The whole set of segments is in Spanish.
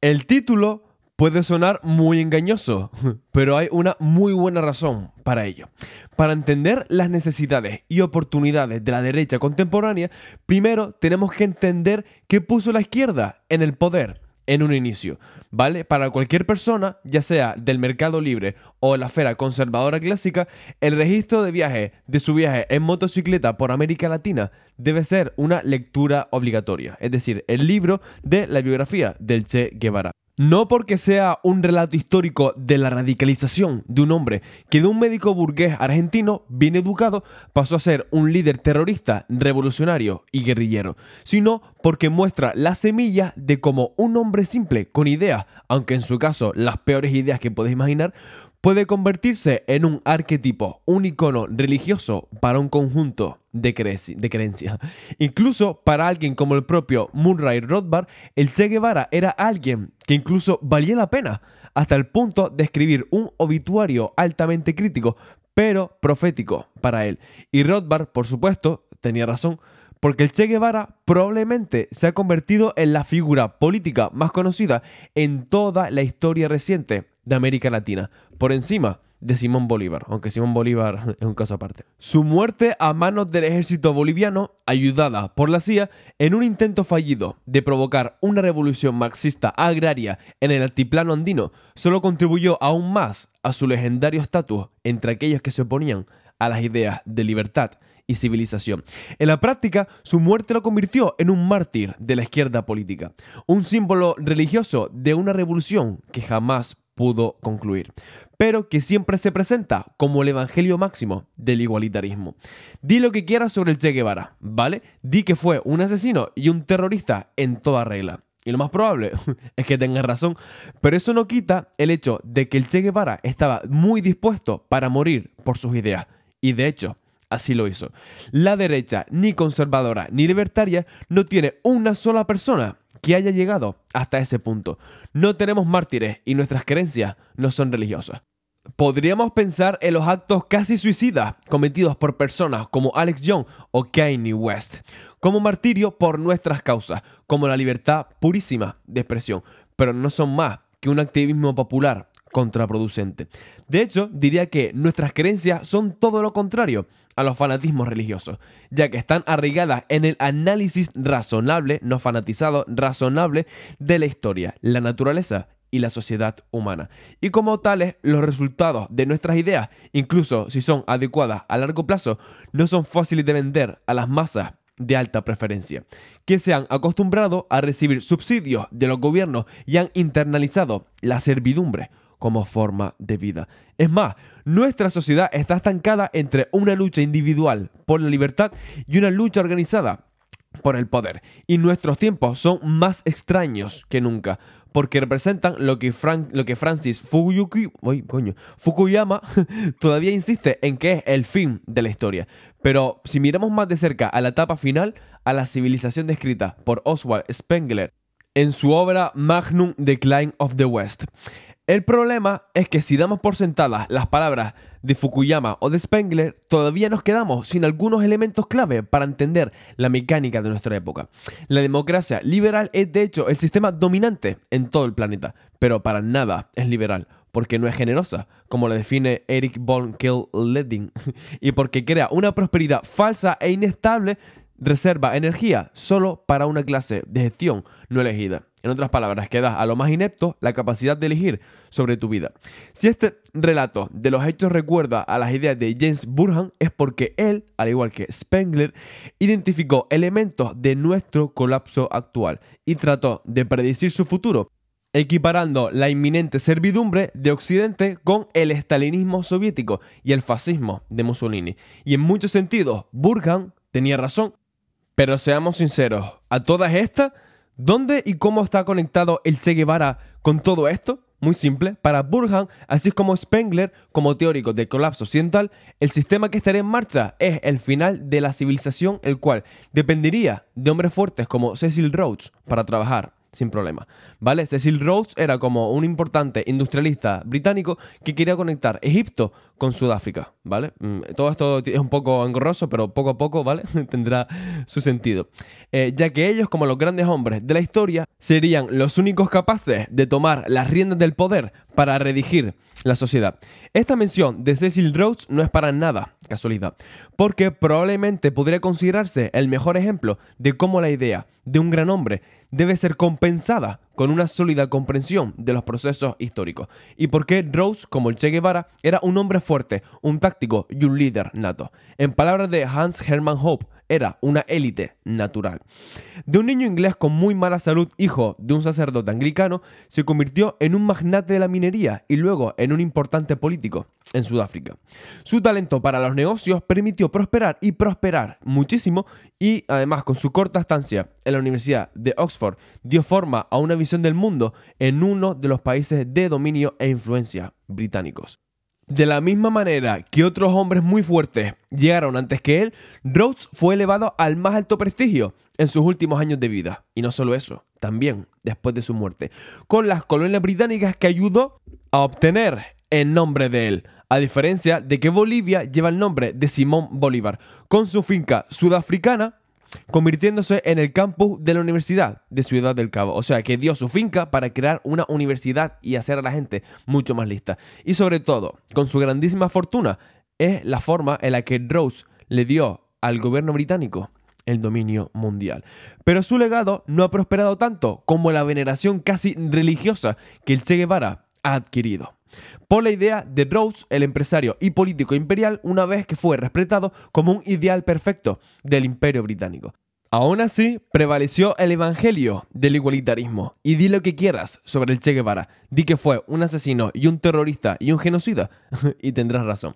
El título puede sonar muy engañoso, pero hay una muy buena razón para ello. Para entender las necesidades y oportunidades de la derecha contemporánea, primero tenemos que entender qué puso la izquierda en el poder en un inicio, ¿vale? Para cualquier persona, ya sea del mercado libre o la esfera conservadora clásica, el registro de viaje de su viaje en motocicleta por América Latina debe ser una lectura obligatoria, es decir, el libro de la biografía del Che Guevara. No porque sea un relato histórico de la radicalización de un hombre que de un médico burgués argentino bien educado pasó a ser un líder terrorista, revolucionario y guerrillero, sino porque muestra la semilla de cómo un hombre simple con ideas, aunque en su caso las peores ideas que podéis imaginar, puede convertirse en un arquetipo, un icono religioso para un conjunto de, creencias. Incluso para alguien como el propio Murray Rothbard, el Che Guevara era alguien que incluso valía la pena, hasta el punto de escribir un obituario altamente crítico, pero profético para él. Y Rothbard, por supuesto, tenía razón, porque el Che Guevara probablemente se ha convertido en la figura política más conocida en toda la historia reciente de América Latina, por encima de Simón Bolívar, aunque Simón Bolívar es un caso aparte. Su muerte a manos del ejército boliviano, ayudada por la CIA, en un intento fallido de provocar una revolución marxista agraria en el altiplano andino, solo contribuyó aún más a su legendario estatus entre aquellos que se oponían a las ideas de libertad y civilización. En la práctica, su muerte lo convirtió en un mártir de la izquierda política, un símbolo religioso de una revolución que jamás pudo concluir, pero que siempre se presenta como el evangelio máximo del igualitarismo. Di lo que quieras sobre el Che Guevara, ¿vale? Di que fue un asesino y un terrorista en toda regla. Y lo más probable es que tengas razón, pero eso no quita el hecho de que el Che Guevara estaba muy dispuesto para morir por sus ideas. Y de hecho, Así lo hizo. La derecha, ni conservadora ni libertaria, no tiene una sola persona que haya llegado hasta ese punto. No tenemos mártires y nuestras creencias no son religiosas. Podríamos pensar en los actos casi suicidas cometidos por personas como Alex Young o Kanye West, como martirio por nuestras causas, como la libertad purísima de expresión, pero no son más que un activismo popular contraproducente. De hecho, diría que nuestras creencias son todo lo contrario a los fanatismos religiosos, ya que están arraigadas en el análisis razonable, no fanatizado, razonable de la historia, la naturaleza y la sociedad humana. Y como tales, los resultados de nuestras ideas, incluso si son adecuadas a largo plazo, no son fáciles de vender a las masas de alta preferencia, que se han acostumbrado a recibir subsidios de los gobiernos y han internalizado la servidumbre como forma de vida. Es más, nuestra sociedad está estancada entre una lucha individual por la libertad y una lucha organizada por el poder. Y nuestros tiempos son más extraños que nunca, porque representan lo que, lo que Francis Fukuyama todavía insiste en que es el fin de la historia. Pero si miramos más de cerca a la etapa final, a la civilización descrita por Oswald Spengler en su obra Magnum Decline of the West, el problema es que si damos por sentadas las palabras de Fukuyama o de Spengler, todavía nos quedamos sin algunos elementos clave para entender la mecánica de nuestra época. La democracia liberal es de hecho el sistema dominante en todo el planeta, pero para nada es liberal, porque no es generosa, como lo define Eric von Kill-Ledding, y porque crea una prosperidad falsa e inestable reserva energía solo para una clase de gestión no elegida. En otras palabras, que da a lo más inepto la capacidad de elegir sobre tu vida. Si este relato de los hechos recuerda a las ideas de James Burhan, es porque él, al igual que Spengler, identificó elementos de nuestro colapso actual y trató de predecir su futuro, equiparando la inminente servidumbre de Occidente con el estalinismo soviético y el fascismo de Mussolini. Y en muchos sentidos, Burhan tenía razón pero seamos sinceros, a todas estas, ¿dónde y cómo está conectado el Che Guevara con todo esto? Muy simple, para Burhan, así como Spengler, como teórico del colapso occidental, el sistema que estaría en marcha es el final de la civilización, el cual dependería de hombres fuertes como Cecil Rhodes para trabajar sin problema. ¿Vale? Cecil Rhodes era como un importante industrialista británico que quería conectar Egipto con Sudáfrica, ¿vale? Mm, todo esto es un poco engorroso, pero poco a poco, ¿vale? Tendrá su sentido. Eh, ya que ellos, como los grandes hombres de la historia, serían los únicos capaces de tomar las riendas del poder para redigir la sociedad. Esta mención de Cecil Rhodes no es para nada casualidad, porque probablemente podría considerarse el mejor ejemplo de cómo la idea de un gran hombre debe ser compensada con una sólida comprensión de los procesos históricos, y por qué Rhodes, como el Che Guevara, era un hombre fuerte, un táctico y un líder nato. En palabras de Hans Hermann Hope, era una élite natural. De un niño inglés con muy mala salud, hijo de un sacerdote anglicano, se convirtió en un magnate de la minería y luego en un importante político en Sudáfrica. Su talento para los negocios permitió prosperar y prosperar muchísimo y además con su corta estancia en la Universidad de Oxford dio forma a una visión del mundo en uno de los países de dominio e influencia británicos. De la misma manera que otros hombres muy fuertes llegaron antes que él, Rhodes fue elevado al más alto prestigio en sus últimos años de vida. Y no solo eso, también después de su muerte, con las colonias británicas que ayudó a obtener en nombre de él. A diferencia de que Bolivia lleva el nombre de Simón Bolívar, con su finca sudafricana convirtiéndose en el campus de la Universidad de Ciudad del Cabo. O sea, que dio su finca para crear una universidad y hacer a la gente mucho más lista. Y sobre todo, con su grandísima fortuna, es la forma en la que Rose le dio al gobierno británico el dominio mundial. Pero su legado no ha prosperado tanto como la veneración casi religiosa que el Che Guevara ha adquirido por la idea de Rose, el empresario y político imperial, una vez que fue respetado como un ideal perfecto del imperio británico. Aún así, prevaleció el evangelio del igualitarismo. Y di lo que quieras sobre el Che Guevara. Di que fue un asesino y un terrorista y un genocida. y tendrás razón.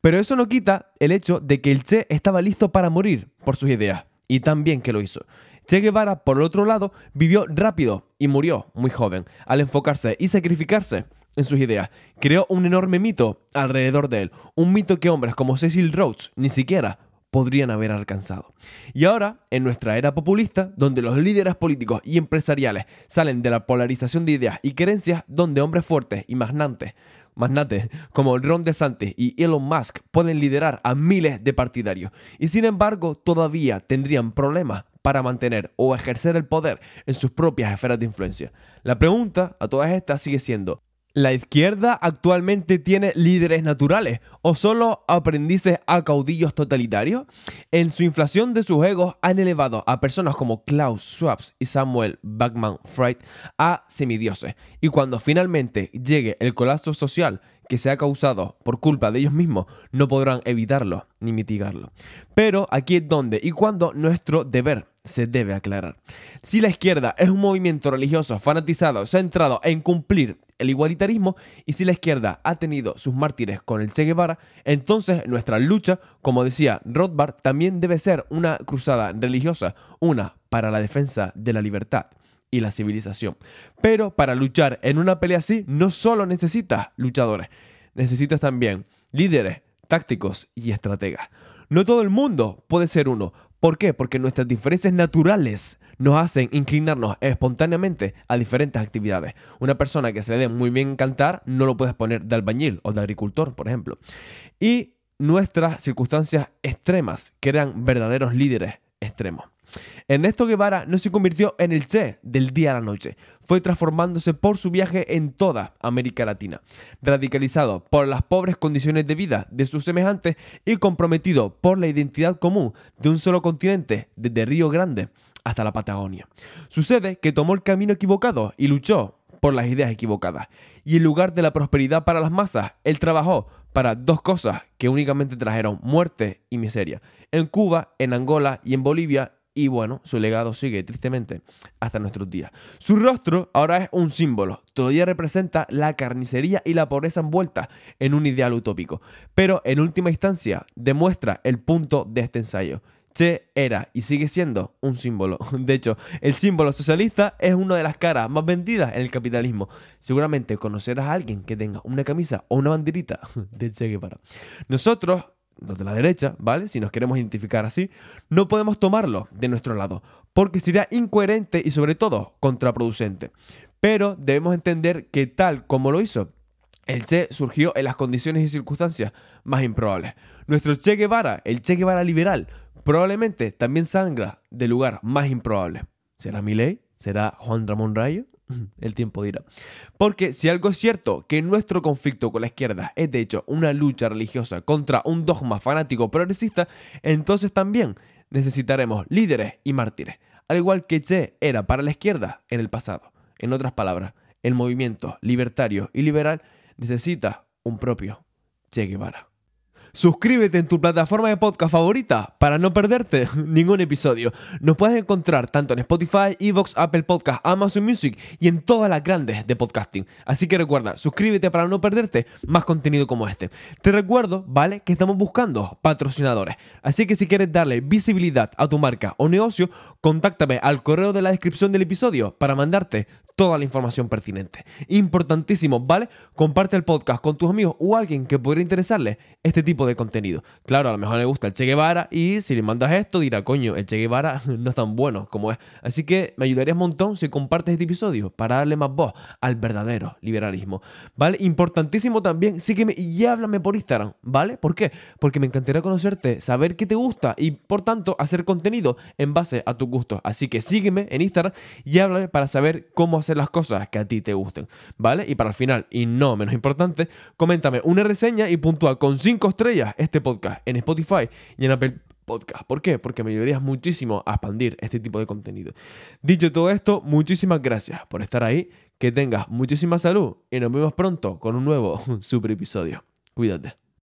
Pero eso no quita el hecho de que el Che estaba listo para morir por sus ideas. Y también que lo hizo. Che Guevara, por otro lado, vivió rápido y murió muy joven al enfocarse y sacrificarse en sus ideas. Creó un enorme mito alrededor de él, un mito que hombres como Cecil Rhodes ni siquiera podrían haber alcanzado. Y ahora, en nuestra era populista, donde los líderes políticos y empresariales salen de la polarización de ideas y creencias, donde hombres fuertes y magnates, magnates como Ron DeSantis y Elon Musk pueden liderar a miles de partidarios, y sin embargo todavía tendrían problemas para mantener o ejercer el poder en sus propias esferas de influencia. La pregunta a todas estas sigue siendo, ¿La izquierda actualmente tiene líderes naturales o solo aprendices a caudillos totalitarios? En su inflación de sus egos han elevado a personas como Klaus Schwab y Samuel Backman Fried a semidioses. Y cuando finalmente llegue el colapso social que se ha causado por culpa de ellos mismos, no podrán evitarlo ni mitigarlo. Pero aquí es donde y cuando nuestro deber se debe aclarar. Si la izquierda es un movimiento religioso fanatizado, centrado en cumplir el igualitarismo y si la izquierda ha tenido sus mártires con el Che Guevara, entonces nuestra lucha, como decía Rothbard, también debe ser una cruzada religiosa, una para la defensa de la libertad y la civilización. Pero para luchar en una pelea así no solo necesitas luchadores, necesitas también líderes, tácticos y estrategas. No todo el mundo puede ser uno. ¿Por qué? Porque nuestras diferencias naturales nos hacen inclinarnos espontáneamente a diferentes actividades. Una persona que se le dé muy bien cantar no lo puedes poner de albañil o de agricultor, por ejemplo. Y nuestras circunstancias extremas crean verdaderos líderes extremos. Ernesto Guevara no se convirtió en el Che del día a la noche, fue transformándose por su viaje en toda América Latina, radicalizado por las pobres condiciones de vida de sus semejantes y comprometido por la identidad común de un solo continente, desde Río Grande hasta la Patagonia. Sucede que tomó el camino equivocado y luchó por las ideas equivocadas. Y en lugar de la prosperidad para las masas, él trabajó para dos cosas que únicamente trajeron muerte y miseria. En Cuba, en Angola y en Bolivia y bueno, su legado sigue tristemente hasta nuestros días. Su rostro ahora es un símbolo, todavía representa la carnicería y la pobreza envuelta en un ideal utópico, pero en última instancia demuestra el punto de este ensayo. Che era y sigue siendo un símbolo. De hecho, el símbolo socialista es una de las caras más vendidas en el capitalismo. Seguramente conocerás a alguien que tenga una camisa o una banderita de Che Guevara. Nosotros los de la derecha, ¿vale? Si nos queremos identificar así, no podemos tomarlo de nuestro lado, porque sería incoherente y sobre todo contraproducente. Pero debemos entender que tal como lo hizo, el Che surgió en las condiciones y circunstancias más improbables. Nuestro Che Guevara, el Che Guevara liberal, probablemente también sangra del lugar más improbable. ¿Será Milei? ¿Será Juan Ramón Rayo? El tiempo dirá. Porque si algo es cierto, que nuestro conflicto con la izquierda es de hecho una lucha religiosa contra un dogma fanático progresista, entonces también necesitaremos líderes y mártires, al igual que Che era para la izquierda en el pasado. En otras palabras, el movimiento libertario y liberal necesita un propio Che Guevara. Suscríbete en tu plataforma de podcast favorita para no perderte ningún episodio. Nos puedes encontrar tanto en Spotify, Evox, Apple Podcast, Amazon Music y en todas las grandes de podcasting. Así que recuerda, suscríbete para no perderte más contenido como este. Te recuerdo, ¿vale? Que estamos buscando patrocinadores. Así que si quieres darle visibilidad a tu marca o negocio, contáctame al correo de la descripción del episodio para mandarte toda la información pertinente. Importantísimo, ¿vale? Comparte el podcast con tus amigos o alguien que podría interesarle este tipo de contenido. Claro, a lo mejor le gusta el Che Guevara y si le mandas esto dirá, coño, el Che Guevara no es tan bueno como es. Así que me ayudarías un montón si compartes este episodio para darle más voz al verdadero liberalismo. ¿Vale? Importantísimo también, sígueme y háblame por Instagram, ¿vale? ¿Por qué? Porque me encantaría conocerte, saber qué te gusta y por tanto hacer contenido en base a tus gustos. Así que sígueme en Instagram y háblame para saber cómo hacer las cosas que a ti te gusten, ¿vale? Y para el final, y no menos importante, coméntame una reseña y puntúa con 5 estrellas este podcast en Spotify y en Apple Podcast. ¿Por qué? Porque me ayudarías muchísimo a expandir este tipo de contenido. Dicho todo esto, muchísimas gracias por estar ahí, que tengas muchísima salud y nos vemos pronto con un nuevo super episodio. Cuídate.